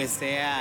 Que sea